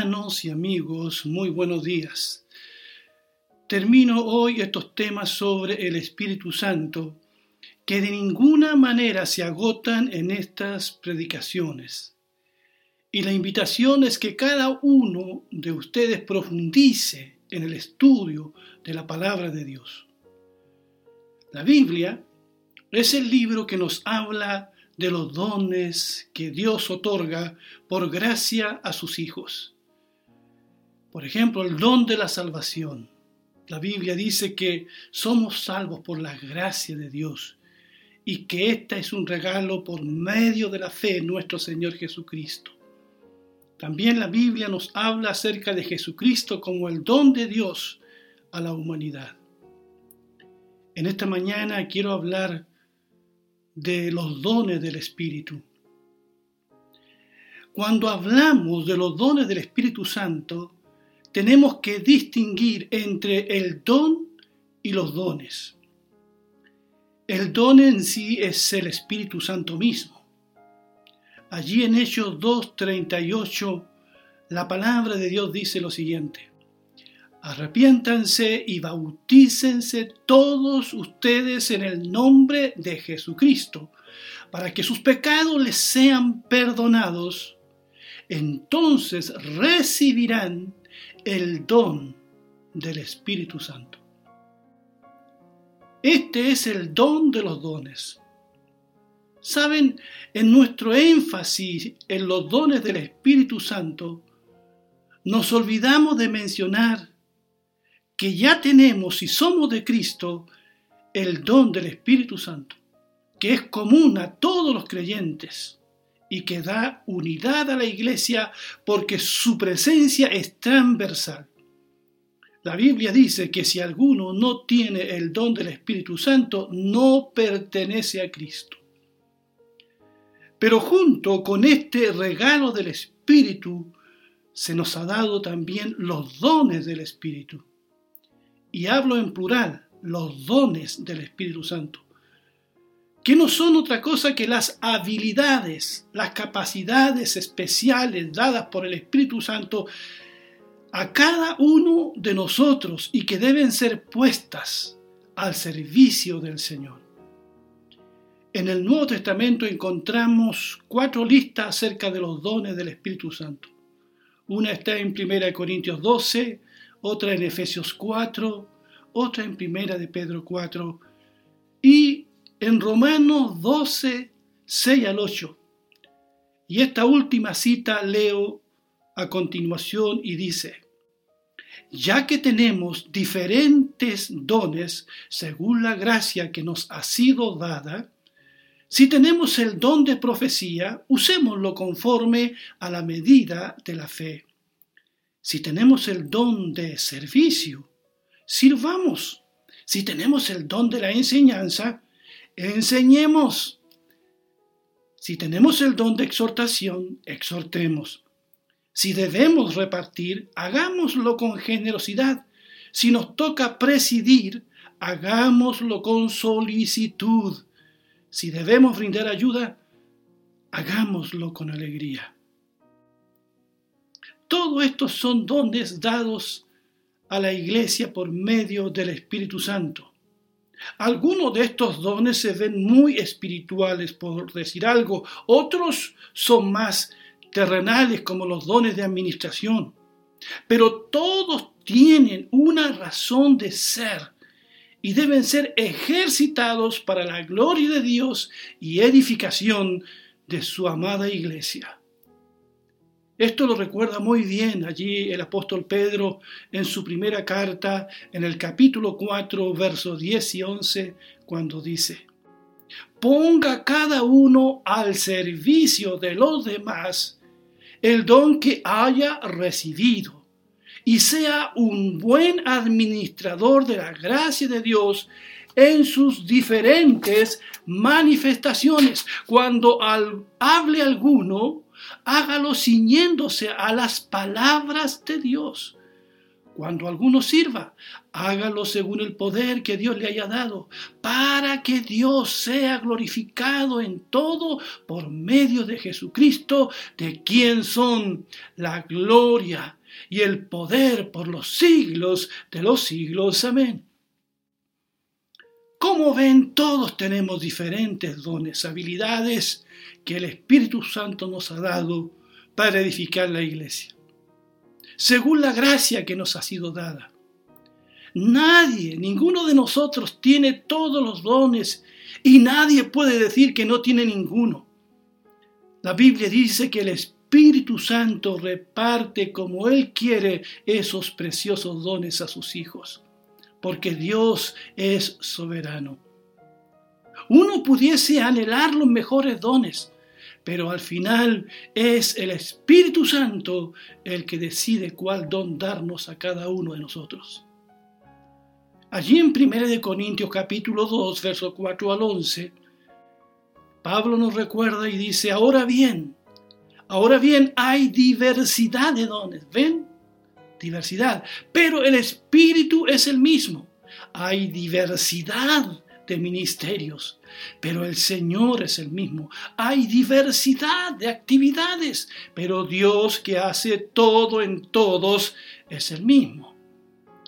Hermanos y amigos, muy buenos días. Termino hoy estos temas sobre el Espíritu Santo que de ninguna manera se agotan en estas predicaciones. Y la invitación es que cada uno de ustedes profundice en el estudio de la palabra de Dios. La Biblia es el libro que nos habla de los dones que Dios otorga por gracia a sus hijos. Por ejemplo, el don de la salvación. La Biblia dice que somos salvos por la gracia de Dios y que esta es un regalo por medio de la fe en nuestro Señor Jesucristo. También la Biblia nos habla acerca de Jesucristo como el don de Dios a la humanidad. En esta mañana quiero hablar de los dones del Espíritu. Cuando hablamos de los dones del Espíritu Santo, tenemos que distinguir entre el don y los dones. El don en sí es el Espíritu Santo mismo. Allí en Hechos 2.38, la palabra de Dios dice lo siguiente. Arrepiéntanse y bautícense todos ustedes en el nombre de Jesucristo, para que sus pecados les sean perdonados. Entonces recibirán el don del Espíritu Santo. Este es el don de los dones. Saben, en nuestro énfasis en los dones del Espíritu Santo, nos olvidamos de mencionar que ya tenemos, si somos de Cristo, el don del Espíritu Santo, que es común a todos los creyentes y que da unidad a la iglesia porque su presencia es transversal. La Biblia dice que si alguno no tiene el don del Espíritu Santo, no pertenece a Cristo. Pero junto con este regalo del Espíritu, se nos ha dado también los dones del Espíritu y hablo en plural, los dones del Espíritu Santo, que no son otra cosa que las habilidades, las capacidades especiales dadas por el Espíritu Santo a cada uno de nosotros y que deben ser puestas al servicio del Señor. En el Nuevo Testamento encontramos cuatro listas acerca de los dones del Espíritu Santo. Una está en 1 Corintios 12, otra en Efesios 4, otra en Primera de Pedro 4 y en Romanos 12, 6 al 8. Y esta última cita leo a continuación y dice, ya que tenemos diferentes dones según la gracia que nos ha sido dada, si tenemos el don de profecía, usémoslo conforme a la medida de la fe. Si tenemos el don de servicio, sirvamos. Si tenemos el don de la enseñanza, enseñemos. Si tenemos el don de exhortación, exhortemos. Si debemos repartir, hagámoslo con generosidad. Si nos toca presidir, hagámoslo con solicitud. Si debemos brindar ayuda, hagámoslo con alegría. Todo estos son dones dados a la iglesia por medio del Espíritu Santo. Algunos de estos dones se ven muy espirituales, por decir algo, otros son más terrenales como los dones de administración, pero todos tienen una razón de ser y deben ser ejercitados para la gloria de Dios y edificación de su amada iglesia. Esto lo recuerda muy bien allí el apóstol Pedro en su primera carta, en el capítulo 4, versos 10 y 11, cuando dice, ponga cada uno al servicio de los demás el don que haya recibido y sea un buen administrador de la gracia de Dios en sus diferentes manifestaciones. Cuando hable alguno, hágalo ciñéndose a las palabras de Dios. cuando alguno sirva, hágalo según el poder que Dios le haya dado, para que Dios sea glorificado en todo por medio de Jesucristo, de quien son la gloria y el poder por los siglos de los siglos. Amén. Como ven, todos tenemos diferentes dones, habilidades que el Espíritu Santo nos ha dado para edificar la iglesia según la gracia que nos ha sido dada. Nadie, ninguno de nosotros tiene todos los dones y nadie puede decir que no tiene ninguno. La Biblia dice que el Espíritu Santo reparte como Él quiere esos preciosos dones a sus hijos, porque Dios es soberano. Uno pudiese anhelar los mejores dones, pero al final es el Espíritu Santo el que decide cuál don darnos a cada uno de nosotros. Allí en 1 Corintios capítulo 2, verso 4 al 11, Pablo nos recuerda y dice, ahora bien, ahora bien hay diversidad de dones, ¿ven? Diversidad, pero el Espíritu es el mismo. Hay diversidad ministerios, pero el Señor es el mismo. Hay diversidad de actividades, pero Dios que hace todo en todos es el mismo.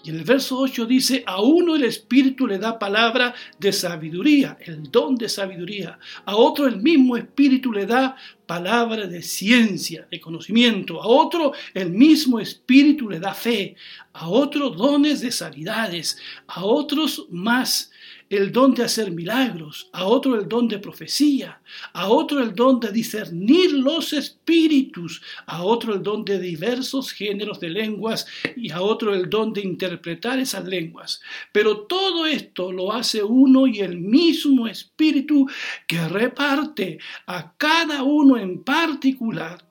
Y en el verso 8 dice, a uno el Espíritu le da palabra de sabiduría, el don de sabiduría. A otro el mismo Espíritu le da palabra de ciencia, de conocimiento. A otro el mismo Espíritu le da fe. A otro dones de sanidades. A otros más el don de hacer milagros, a otro el don de profecía, a otro el don de discernir los espíritus, a otro el don de diversos géneros de lenguas y a otro el don de interpretar esas lenguas. Pero todo esto lo hace uno y el mismo espíritu que reparte a cada uno en particular,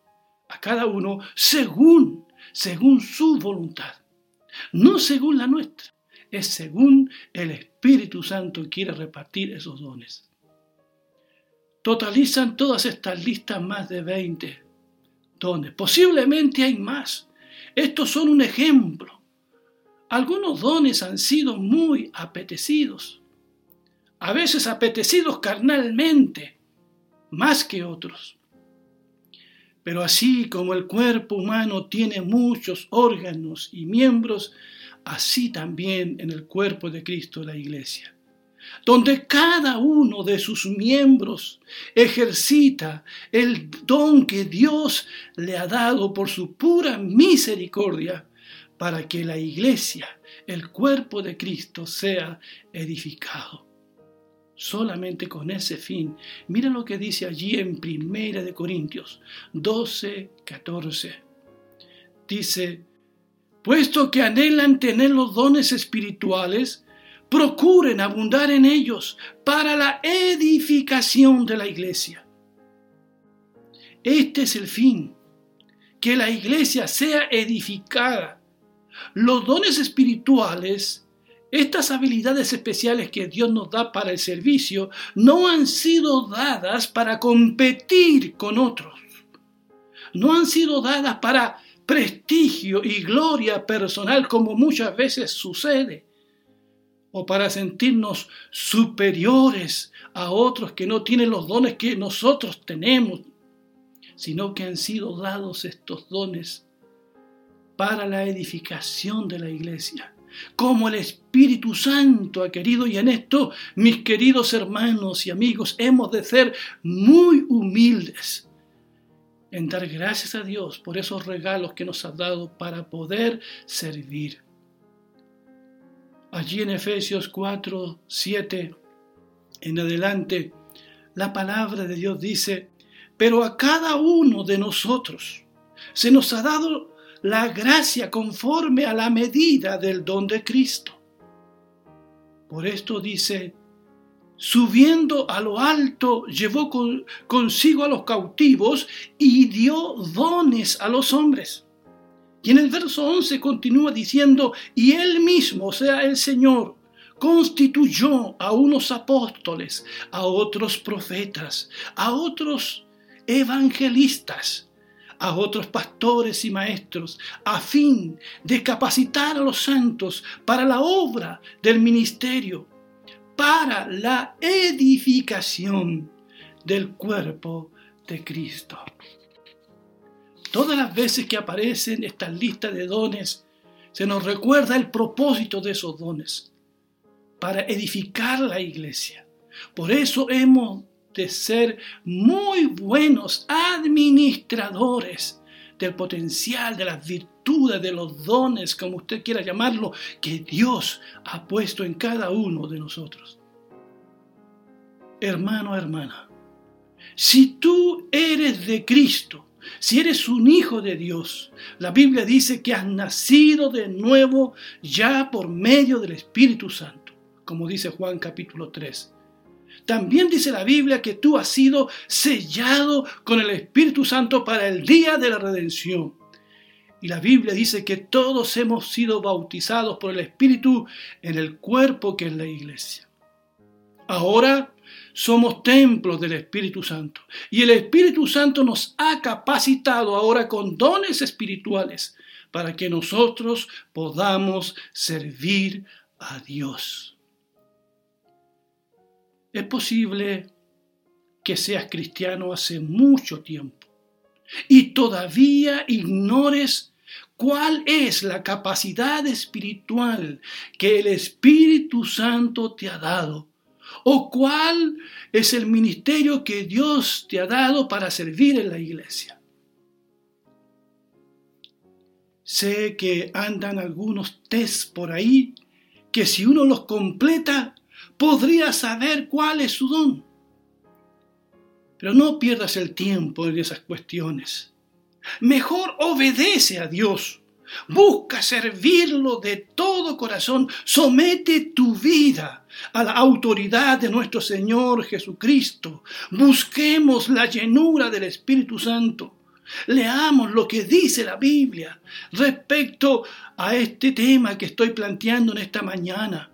a cada uno según, según su voluntad, no según la nuestra es según el Espíritu Santo quiere repartir esos dones. Totalizan todas estas listas más de 20 dones. Posiblemente hay más. Estos son un ejemplo. Algunos dones han sido muy apetecidos, a veces apetecidos carnalmente, más que otros. Pero así como el cuerpo humano tiene muchos órganos y miembros, así también en el cuerpo de Cristo la iglesia, donde cada uno de sus miembros ejercita el don que Dios le ha dado por su pura misericordia para que la iglesia, el cuerpo de Cristo, sea edificado. Solamente con ese fin. Mira lo que dice allí en Primera de Corintios 12, 14. Dice, puesto que anhelan tener los dones espirituales, procuren abundar en ellos para la edificación de la iglesia. Este es el fin, que la iglesia sea edificada. Los dones espirituales, estas habilidades especiales que Dios nos da para el servicio, no han sido dadas para competir con otros. No han sido dadas para prestigio y gloria personal como muchas veces sucede, o para sentirnos superiores a otros que no tienen los dones que nosotros tenemos, sino que han sido dados estos dones para la edificación de la iglesia, como el Espíritu Santo ha querido, y en esto, mis queridos hermanos y amigos, hemos de ser muy humildes en dar gracias a Dios por esos regalos que nos ha dado para poder servir. Allí en Efesios 4, 7 en adelante, la palabra de Dios dice, pero a cada uno de nosotros se nos ha dado la gracia conforme a la medida del don de Cristo. Por esto dice, subiendo a lo alto, llevó consigo a los cautivos y dio dones a los hombres. Y en el verso 11 continúa diciendo, y él mismo, o sea, el Señor, constituyó a unos apóstoles, a otros profetas, a otros evangelistas, a otros pastores y maestros, a fin de capacitar a los santos para la obra del ministerio, para la edificación del cuerpo de Cristo. Todas las veces que aparecen estas listas de dones, se nos recuerda el propósito de esos dones, para edificar la iglesia. Por eso hemos de ser muy buenos administradores del potencial, de las virtudes, de los dones, como usted quiera llamarlo, que Dios ha puesto en cada uno de nosotros. Hermano, hermana, si tú eres de Cristo, si eres un hijo de Dios, la Biblia dice que has nacido de nuevo ya por medio del Espíritu Santo, como dice Juan capítulo 3. También dice la Biblia que tú has sido sellado con el Espíritu Santo para el día de la redención. Y la Biblia dice que todos hemos sido bautizados por el Espíritu en el cuerpo que es la iglesia. Ahora somos templos del Espíritu Santo. Y el Espíritu Santo nos ha capacitado ahora con dones espirituales para que nosotros podamos servir a Dios. Es posible que seas cristiano hace mucho tiempo y todavía ignores cuál es la capacidad espiritual que el Espíritu Santo te ha dado o cuál es el ministerio que Dios te ha dado para servir en la iglesia. Sé que andan algunos test por ahí que si uno los completa podría saber cuál es su don. Pero no pierdas el tiempo en esas cuestiones. Mejor obedece a Dios. Busca servirlo de todo corazón. Somete tu vida a la autoridad de nuestro Señor Jesucristo. Busquemos la llenura del Espíritu Santo. Leamos lo que dice la Biblia respecto a este tema que estoy planteando en esta mañana.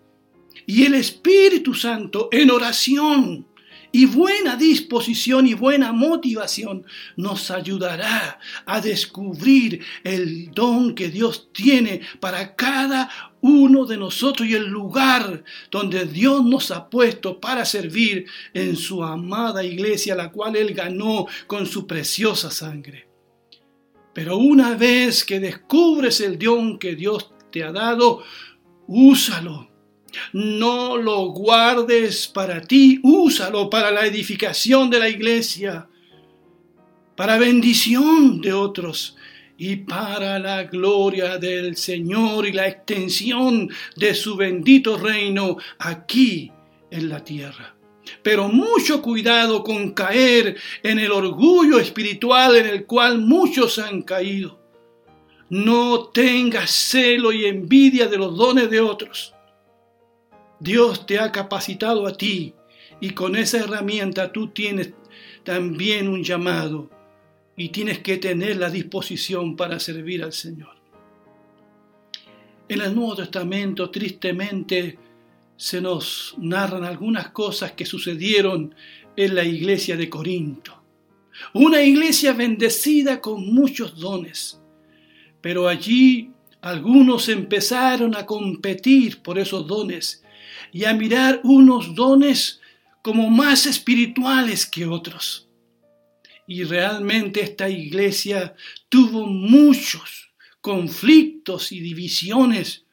Y el Espíritu Santo en oración y buena disposición y buena motivación nos ayudará a descubrir el don que Dios tiene para cada uno de nosotros y el lugar donde Dios nos ha puesto para servir en su amada iglesia, la cual Él ganó con su preciosa sangre. Pero una vez que descubres el don que Dios te ha dado, úsalo no lo guardes para ti, úsalo para la edificación de la iglesia, para bendición de otros y para la gloria del Señor y la extensión de su bendito reino aquí en la tierra. Pero mucho cuidado con caer en el orgullo espiritual en el cual muchos han caído. No tengas celo y envidia de los dones de otros Dios te ha capacitado a ti y con esa herramienta tú tienes también un llamado y tienes que tener la disposición para servir al Señor. En el Nuevo Testamento, tristemente, se nos narran algunas cosas que sucedieron en la iglesia de Corinto. Una iglesia bendecida con muchos dones, pero allí algunos empezaron a competir por esos dones y a mirar unos dones como más espirituales que otros. Y realmente esta iglesia tuvo muchos conflictos y divisiones.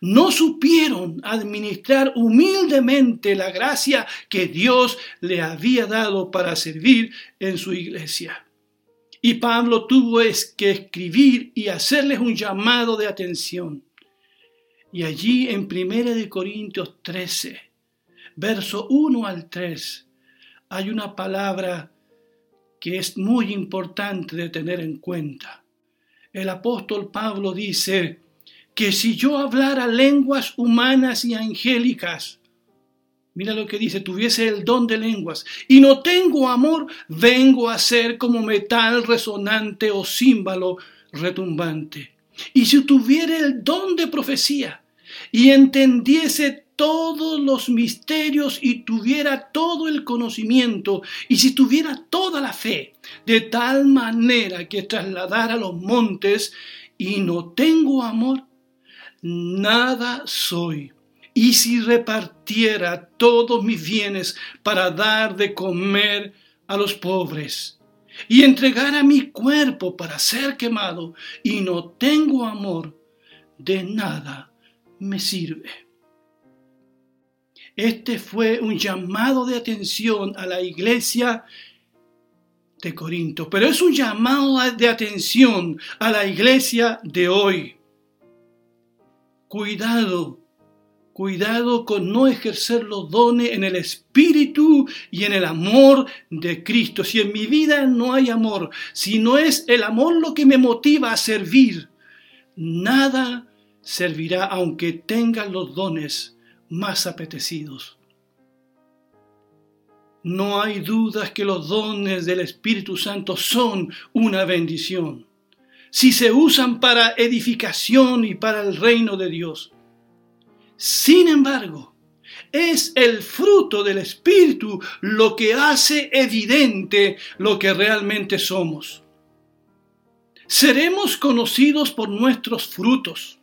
No supieron administrar humildemente la gracia que Dios le había dado para servir en su iglesia. Y Pablo tuvo que escribir y hacerles un llamado de atención. Y allí en 1 Corintios 13, verso 1 al 3, hay una palabra que es muy importante de tener en cuenta. El apóstol Pablo dice que si yo hablara lenguas humanas y angélicas, mira lo que dice, tuviese el don de lenguas y no tengo amor, vengo a ser como metal resonante o címbalo retumbante. Y si tuviera el don de profecía y entendiese todos los misterios y tuviera todo el conocimiento, y si tuviera toda la fe, de tal manera que trasladara los montes, y no tengo amor, nada soy. Y si repartiera todos mis bienes para dar de comer a los pobres, y entregara mi cuerpo para ser quemado, y no tengo amor, de nada me sirve. Este fue un llamado de atención a la iglesia de Corinto, pero es un llamado de atención a la iglesia de hoy. Cuidado, cuidado con no ejercer los dones en el espíritu y en el amor de Cristo. Si en mi vida no hay amor, si no es el amor lo que me motiva a servir, nada servirá aunque tenga los dones más apetecidos. No hay dudas que los dones del Espíritu Santo son una bendición. Si se usan para edificación y para el reino de Dios. Sin embargo, es el fruto del Espíritu lo que hace evidente lo que realmente somos. Seremos conocidos por nuestros frutos,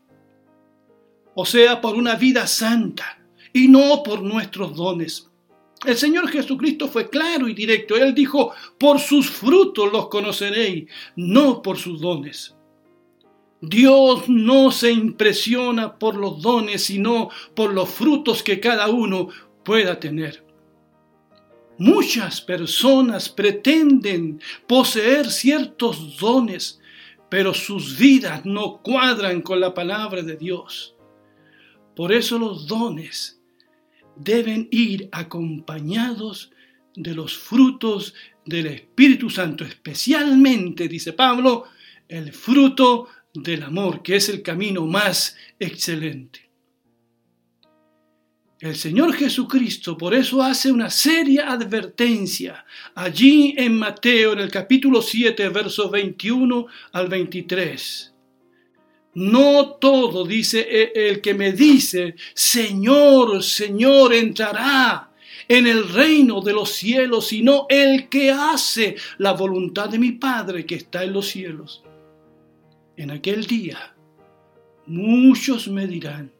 o sea, por una vida santa y no por nuestros dones. El Señor Jesucristo fue claro y directo. Él dijo, por sus frutos los conoceréis, no por sus dones. Dios no se impresiona por los dones, sino por los frutos que cada uno pueda tener. Muchas personas pretenden poseer ciertos dones, pero sus vidas no cuadran con la palabra de Dios. Por eso los dones deben ir acompañados de los frutos del Espíritu Santo, especialmente, dice Pablo, el fruto del amor, que es el camino más excelente. El Señor Jesucristo por eso hace una seria advertencia allí en Mateo en el capítulo 7, versos 21 al 23. No todo, dice e, el que me dice, Señor, Señor, entrará en el reino de los cielos, sino el que hace la voluntad de mi Padre que está en los cielos. En aquel día, muchos me dirán,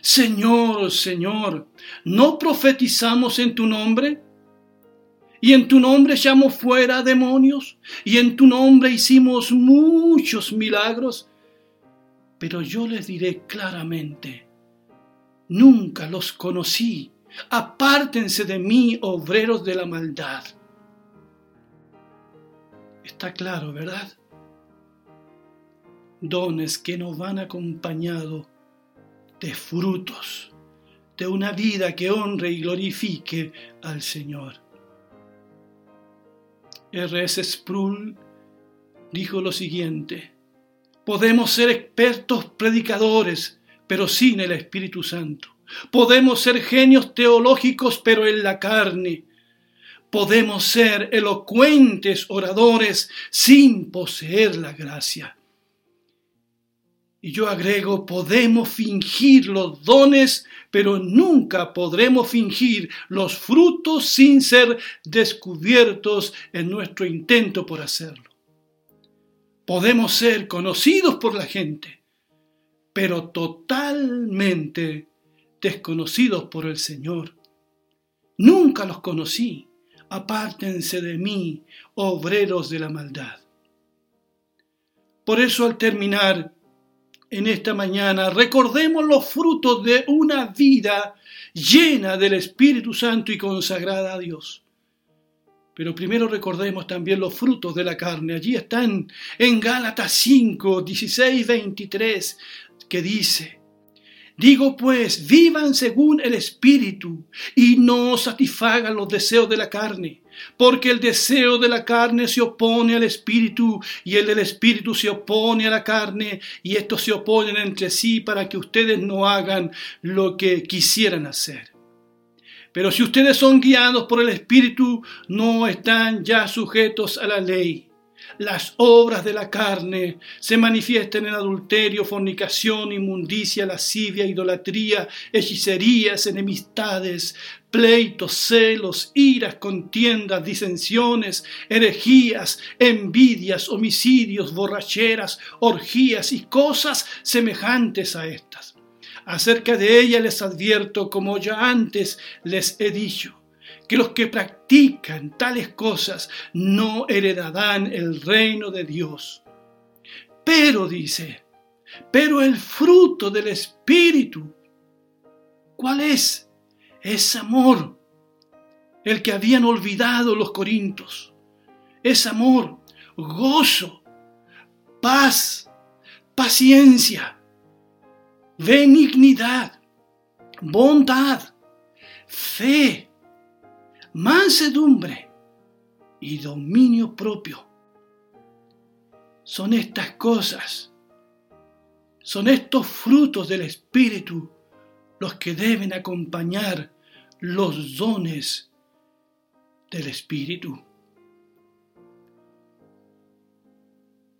Señor, Señor, ¿no profetizamos en tu nombre? Y en tu nombre echamos fuera demonios, y en tu nombre hicimos muchos milagros. Pero yo les diré claramente, nunca los conocí, apártense de mí, obreros de la maldad. Está claro, ¿verdad? Dones que nos van acompañados de frutos, de una vida que honre y glorifique al Señor. R.S. Sproul dijo lo siguiente, Podemos ser expertos predicadores, pero sin el Espíritu Santo. Podemos ser genios teológicos, pero en la carne. Podemos ser elocuentes oradores sin poseer la gracia. Y yo agrego, podemos fingir los dones, pero nunca podremos fingir los frutos sin ser descubiertos en nuestro intento por hacerlo. Podemos ser conocidos por la gente, pero totalmente desconocidos por el Señor. Nunca los conocí. Apártense de mí, obreros de la maldad. Por eso al terminar en esta mañana, recordemos los frutos de una vida llena del Espíritu Santo y consagrada a Dios. Pero primero recordemos también los frutos de la carne. Allí están en Gálatas 5, 16, 23, que dice, Digo pues, vivan según el Espíritu y no satisfagan los deseos de la carne, porque el deseo de la carne se opone al Espíritu y el del Espíritu se opone a la carne y estos se oponen entre sí para que ustedes no hagan lo que quisieran hacer. Pero si ustedes son guiados por el Espíritu, no están ya sujetos a la ley. Las obras de la carne se manifiestan en adulterio, fornicación, inmundicia, lascivia, idolatría, hechicerías, enemistades, pleitos, celos, iras, contiendas, disensiones, herejías, envidias, homicidios, borracheras, orgías y cosas semejantes a estas. Acerca de ellas les advierto, como ya antes les he dicho, que los que practican tales cosas no heredarán el reino de Dios. Pero dice, pero el fruto del Espíritu, ¿cuál es? Es amor, el que habían olvidado los corintos. Es amor, gozo, paz, paciencia, benignidad, bondad, fe, mansedumbre y dominio propio. Son estas cosas, son estos frutos del Espíritu los que deben acompañar los dones del Espíritu.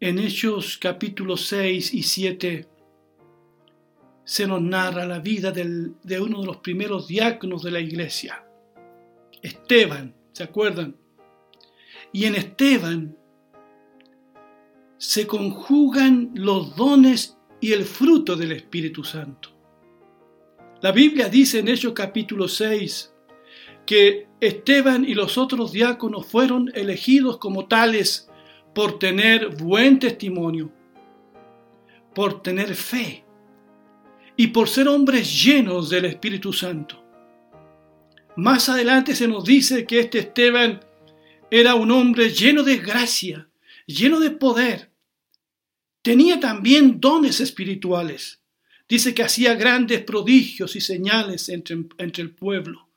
En Hechos capítulos 6 y 7 se nos narra la vida de uno de los primeros diáconos de la iglesia Esteban, ¿se acuerdan? Y en Esteban se conjugan los dones y el fruto del Espíritu Santo. La Biblia dice en Hechos capítulo 6 que Esteban y los otros diáconos fueron elegidos como tales por tener buen testimonio, por tener fe y por ser hombres llenos del Espíritu Santo. Más adelante se nos dice que este Esteban era un hombre lleno de gracia, lleno de poder. Tenía también dones espirituales. Dice que hacía grandes prodigios y señales entre, entre el pueblo.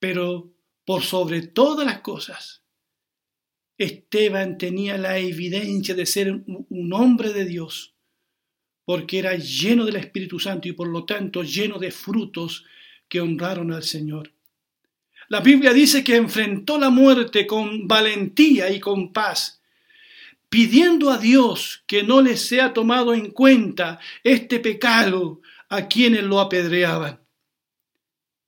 Pero por sobre todas las cosas, Esteban tenía la evidencia de ser un hombre de Dios, porque era lleno del Espíritu Santo y por lo tanto lleno de frutos que honraron al Señor. La Biblia dice que enfrentó la muerte con valentía y con paz, pidiendo a Dios que no les sea tomado en cuenta este pecado a quienes lo apedreaban.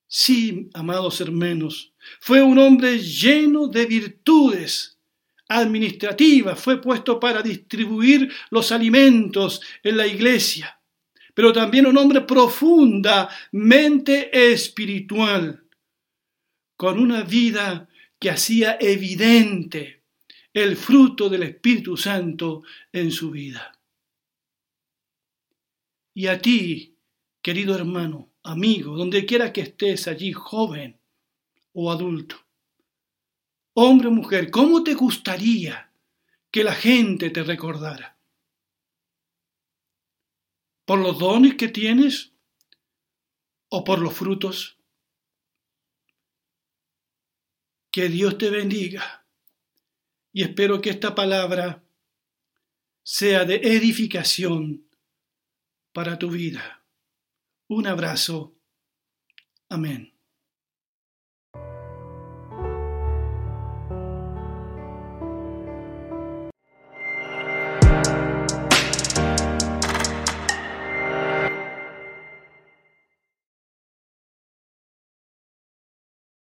Sí, amados hermanos, fue un hombre lleno de virtudes administrativas, fue puesto para distribuir los alimentos en la iglesia pero también un hombre profundamente espiritual, con una vida que hacía evidente el fruto del Espíritu Santo en su vida. Y a ti, querido hermano, amigo, donde quiera que estés allí, joven o adulto, hombre o mujer, ¿cómo te gustaría que la gente te recordara? ¿Por los dones que tienes o por los frutos? Que Dios te bendiga y espero que esta palabra sea de edificación para tu vida. Un abrazo. Amén.